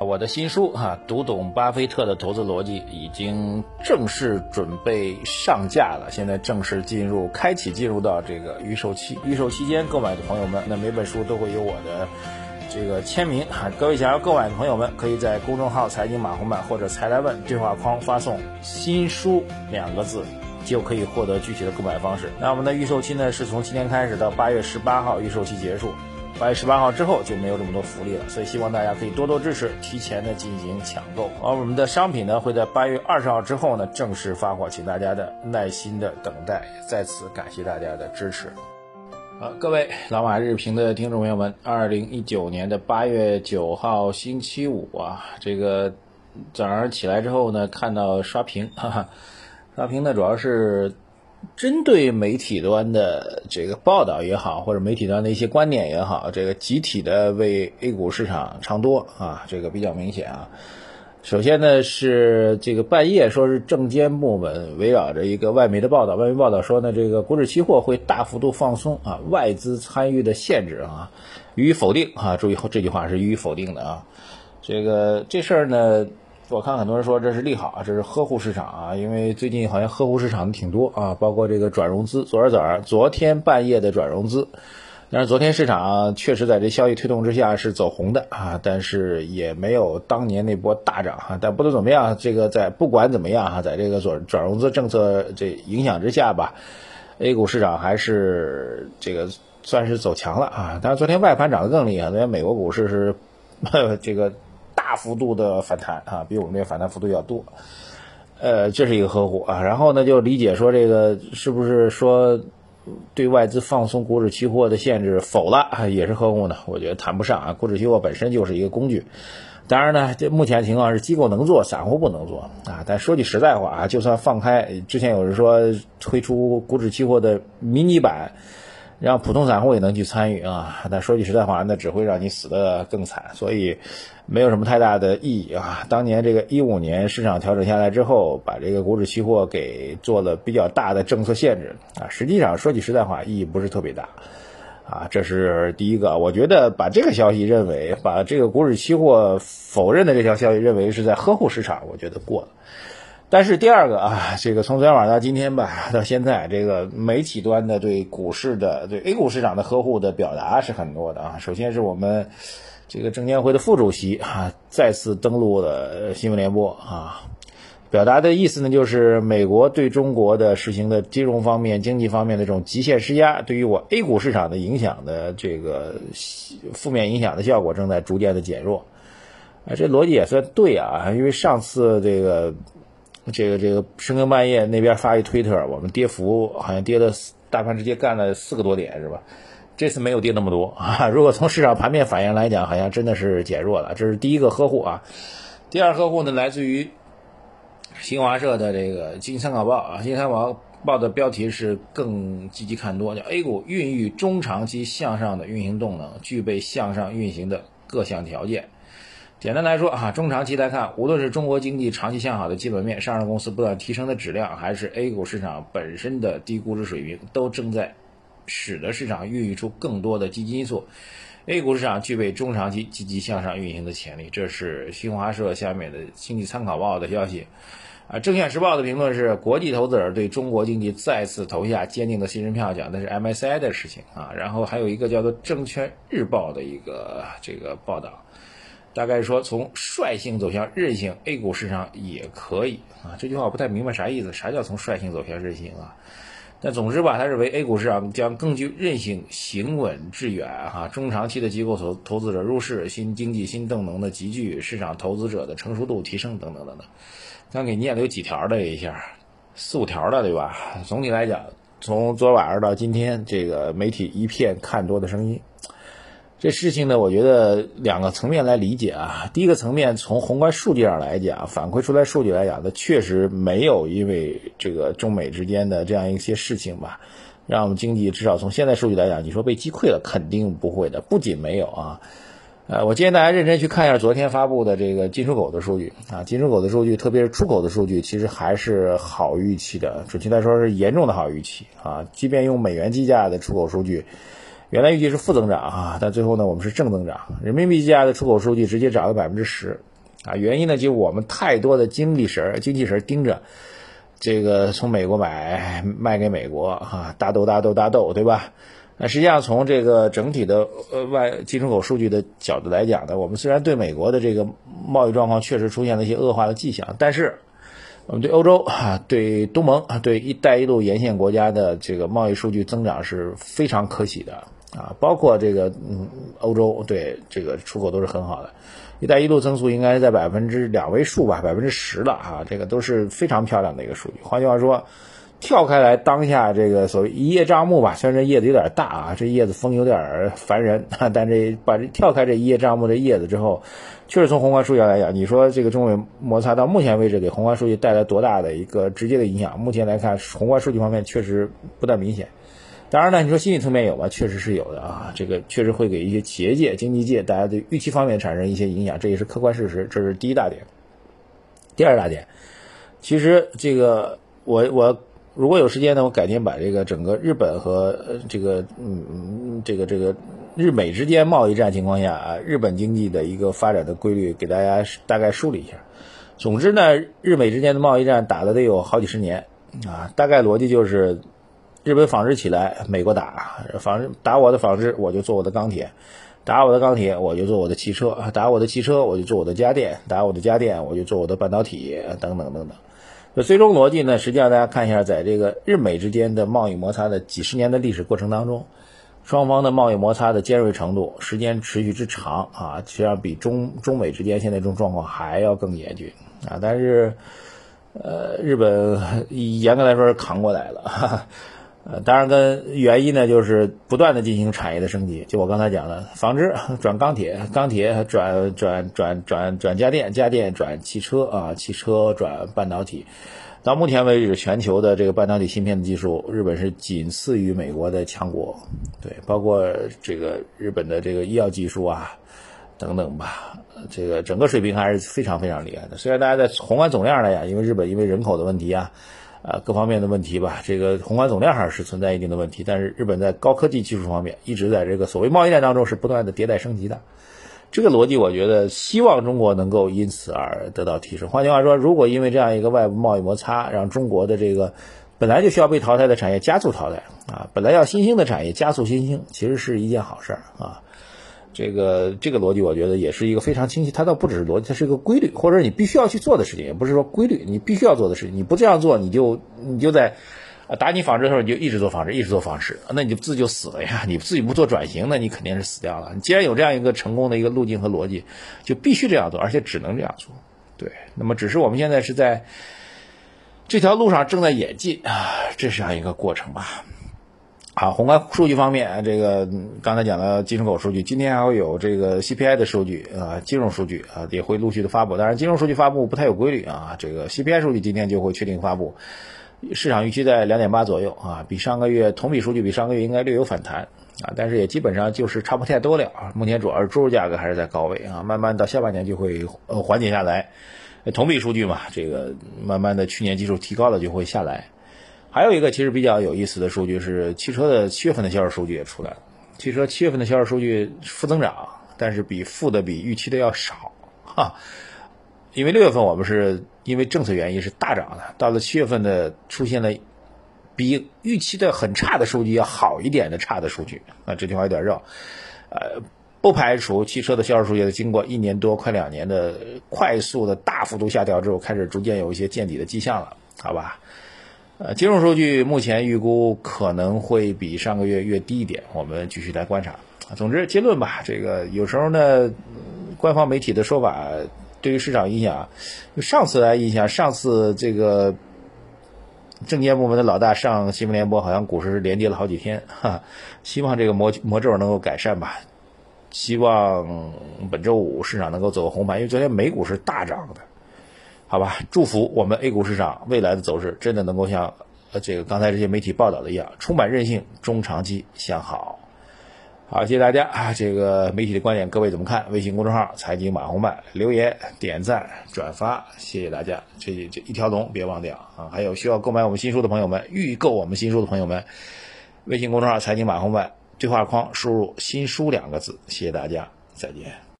我的新书哈，读懂巴菲特的投资逻辑已经正式准备上架了，现在正式进入开启进入到这个预售期，预售期间购买的朋友们，那每本书都会有我的这个签名哈。各位想要购买的朋友们，可以在公众号财经马红版或者财来问对话框发送“新书”两个字，就可以获得具体的购买方式。那我们的预售期呢，是从今天开始到八月十八号预售期结束。八月十八号之后就没有这么多福利了，所以希望大家可以多多支持，提前的进行抢购。而我们的商品呢会在八月二十号之后呢正式发货，请大家的耐心的等待。在此感谢大家的支持。好，各位老马日评的听众朋友们，二零一九年的八月九号星期五啊，这个早上起来之后呢，看到刷屏，哈哈，刷屏呢主要是。针对媒体端的这个报道也好，或者媒体端的一些观点也好，这个集体的为 A 股市场唱多啊，这个比较明显啊。首先呢是这个半夜说是证监部门围绕着一个外媒的报道，外媒报道说呢这个股指期货会大幅度放松啊外资参与的限制啊，予以否定啊。注意后这句话是予以否定的啊。这个这事儿呢。我看很多人说这是利好啊，这是呵护市场啊，因为最近好像呵护市场的挺多啊，包括这个转融资，昨儿早上昨天半夜的转融资，但是昨天市场确实在这消息推动之下是走红的啊，但是也没有当年那波大涨哈。但不论怎么样，这个在不管怎么样哈，在这个转转融资政策这影响之下吧，A 股市场还是这个算是走强了啊。但是昨天外盘涨得更厉害，昨天美国股市是 这个。大幅度的反弹啊，比我们这个反弹幅度要多，呃，这是一个呵护啊。然后呢，就理解说这个是不是说对外资放松股指期货的限制否了，也是呵护呢？我觉得谈不上啊，股指期货本身就是一个工具。当然呢，这目前情况是机构能做，散户不能做啊。但说句实在话啊，就算放开，之前有人说推出股指期货的迷你版。让普通散户也能去参与啊，但说句实在话，那只会让你死得更惨，所以没有什么太大的意义啊。当年这个一五年市场调整下来之后，把这个股指期货给做了比较大的政策限制啊，实际上说句实在话，意义不是特别大啊。这是第一个，我觉得把这个消息认为把这个股指期货否认的这条消息认为是在呵护市场，我觉得过了。但是第二个啊，这个从昨天晚上到今天吧，到现在，这个媒体端的对股市的、对 A 股市场的呵护的表达是很多的啊。首先是我们这个证监会的副主席啊，再次登陆了新闻联播啊，表达的意思呢，就是美国对中国的实行的金融方面、经济方面的这种极限施压，对于我 A 股市场的影响的这个负面影响的效果正在逐渐的减弱。啊，这逻辑也算对啊，因为上次这个。这个这个深更半夜那边发一推特，我们跌幅好像跌了，大盘直接干了四个多点是吧？这次没有跌那么多 啊。如果从市场盘面反应来讲，好像真的是减弱了。这是第一个呵护啊。第二呵护呢，来自于新华社的这个经济参考报啊。经济参考报的标题是更积极看多，叫 A 股孕育中长期向上的运行动能，具备向上运行的各项条件。简单来说啊，中长期来看，无论是中国经济长期向好的基本面、上市公司不断提升的质量，还是 A 股市场本身的低估值水平，都正在使得市场孕育出更多的积极因素。A 股市场具备中长期积极向上运行的潜力。这是新华社下面的经济参考报的消息。啊，证券时报的评论是：国际投资者对中国经济再次投下坚定的信任票，讲的是 MSCI 的事情啊。然后还有一个叫做证券日报的一个这个报道。大概说，从率性走向韧性，A 股市场也可以啊。这句话我不太明白啥意思，啥叫从率性走向韧性啊？但总之吧，他认为 A 股市场将更具韧性，行稳致远哈。中长期的机构投投资者入市，新经济新动能的集聚，市场投资者的成熟度提升等等等等。刚给念了有几条的一下，四五条的对吧？总体来讲，从昨晚上到今天，这个媒体一片看多的声音。这事情呢，我觉得两个层面来理解啊。第一个层面，从宏观数据上来讲，反馈出来数据来讲，它确实没有因为这个中美之间的这样一些事情吧，让我们经济至少从现在数据来讲，你说被击溃了，肯定不会的。不仅没有啊，呃，我建议大家认真去看一下昨天发布的这个进出口的数据啊，进出口的数据，特别是出口的数据，其实还是好预期的，准确来说是严重的好预期啊。即便用美元计价的出口数据。原来预计是负增长啊，但最后呢我们是正增长。人民币计价的出口数据直接涨了百分之十啊，原因呢就我们太多的精力神、精气神盯着这个从美国买卖给美国啊，大豆大豆大豆，对吧？那实际上从这个整体的呃外进出口数据的角度来讲呢，我们虽然对美国的这个贸易状况确实出现了一些恶化的迹象，但是我们对欧洲啊、对东盟啊、对“一带一路”沿线国家的这个贸易数据增长是非常可喜的啊，包括这个嗯欧洲对这个出口都是很好的，“一带一路”增速应该是在百分之两位数吧，百分之十了啊，这个都是非常漂亮的一个数据。换句话说。跳开来，当下这个所谓一叶障目吧，虽然这叶子有点大啊，这叶子风有点烦人，但这把这跳开这一叶障目的叶子之后，确实从宏观数据来讲，你说这个中美摩擦到目前为止给宏观数据带来多大的一个直接的影响？目前来看，宏观数据方面确实不太明显。当然呢，你说心理层面有吗？确实是有的啊，这个确实会给一些企业界、经济界大家对预期方面产生一些影响，这也是客观事实。这是第一大点。第二大点，其实这个我我。如果有时间呢，我改天把这个整个日本和这个嗯这个这个日美之间贸易战情况下啊，日本经济的一个发展的规律给大家大概梳理一下。总之呢，日美之间的贸易战打了得有好几十年啊，大概逻辑就是日本纺织起来，美国打纺织打我的纺织，我就做我的钢铁；打我的钢铁，我就做我的汽车；打我的汽车，我就做我的家电；打我的家电，我就做我的半导体等等等等。那最终逻辑呢？实际上大家看一下，在这个日美之间的贸易摩擦的几十年的历史过程当中，双方的贸易摩擦的尖锐程度、时间持续之长啊，实际上比中中美之间现在这种状况还要更严峻啊。但是，呃，日本严格来说是扛过来了。哈哈呃，当然跟原因呢，就是不断的进行产业的升级。就我刚才讲的，纺织转钢铁，钢铁转转转转转家电，家电转汽车啊，汽车转半导体。到目前为止，全球的这个半导体芯片的技术，日本是仅次于美国的强国。对，包括这个日本的这个医药技术啊，等等吧，这个整个水平还是非常非常厉害的。虽然大家在宏观总量来讲，因为日本因为人口的问题啊。啊，各方面的问题吧，这个宏观总量上是存在一定的问题，但是日本在高科技技术方面一直在这个所谓贸易战当中是不断的迭代升级的，这个逻辑我觉得希望中国能够因此而得到提升。换句话说，如果因为这样一个外部贸易摩擦，让中国的这个本来就需要被淘汰的产业加速淘汰啊，本来要新兴的产业加速新兴，其实是一件好事儿啊。这个这个逻辑，我觉得也是一个非常清晰。它倒不只是逻辑，它是一个规律，或者你必须要去做的事情，也不是说规律，你必须要做的事情。你不这样做，你就你就在打你纺织的时候，你就一直做纺织，一直做纺织，那你就自己就死了呀。你自己不做转型，那你肯定是死掉了。你既然有这样一个成功的一个路径和逻辑，就必须这样做，而且只能这样做。对，那么只是我们现在是在这条路上正在演进啊，这是样一个过程吧。好，宏观数据方面，这个刚才讲了进出口数据，今天还会有这个 CPI 的数据啊，金融数据啊也会陆续的发布。当然，金融数据发布不太有规律啊，这个 CPI 数据今天就会确定发布，市场预期在两点八左右啊，比上个月同比数据比上个月应该略有反弹啊，但是也基本上就是差不太多了啊。目前主要是猪肉价格还是在高位啊，慢慢到下半年就会呃缓解下来，同比数据嘛，这个慢慢的去年基数提高了就会下来。还有一个其实比较有意思的数据是汽车的七月份的销售数据也出来了。汽车七月份的销售数据负增长，但是比负的比预期的要少，哈。因为六月份我们是因为政策原因是大涨的，到了七月份的出现了比预期的很差的数据要好一点的差的数据啊，这句话有点绕。呃，不排除汽车的销售数据经过一年多快两年的快速的大幅度下调之后，开始逐渐有一些见底的迹象了，好吧？呃，金融数据目前预估可能会比上个月略低一点，我们继续来观察。总之，结论吧，这个有时候呢，官方媒体的说法对于市场影响，上次来印象，上次这个证监部门的老大上新闻联播，好像股市是连跌了好几天，哈。希望这个魔魔咒能够改善吧，希望本周五市场能够走个红盘，因为昨天美股是大涨的。好吧，祝福我们 A 股市场未来的走势真的能够像呃这个刚才这些媒体报道的一样，充满韧性，中长期向好。好，谢谢大家啊！这个媒体的观点各位怎么看？微信公众号财经马红漫留言、点赞、转发，谢谢大家。这这一条龙别忘掉啊！还有需要购买我们新书的朋友们，预购我们新书的朋友们，微信公众号财经马红漫。对话框输入“新书”两个字。谢谢大家，再见。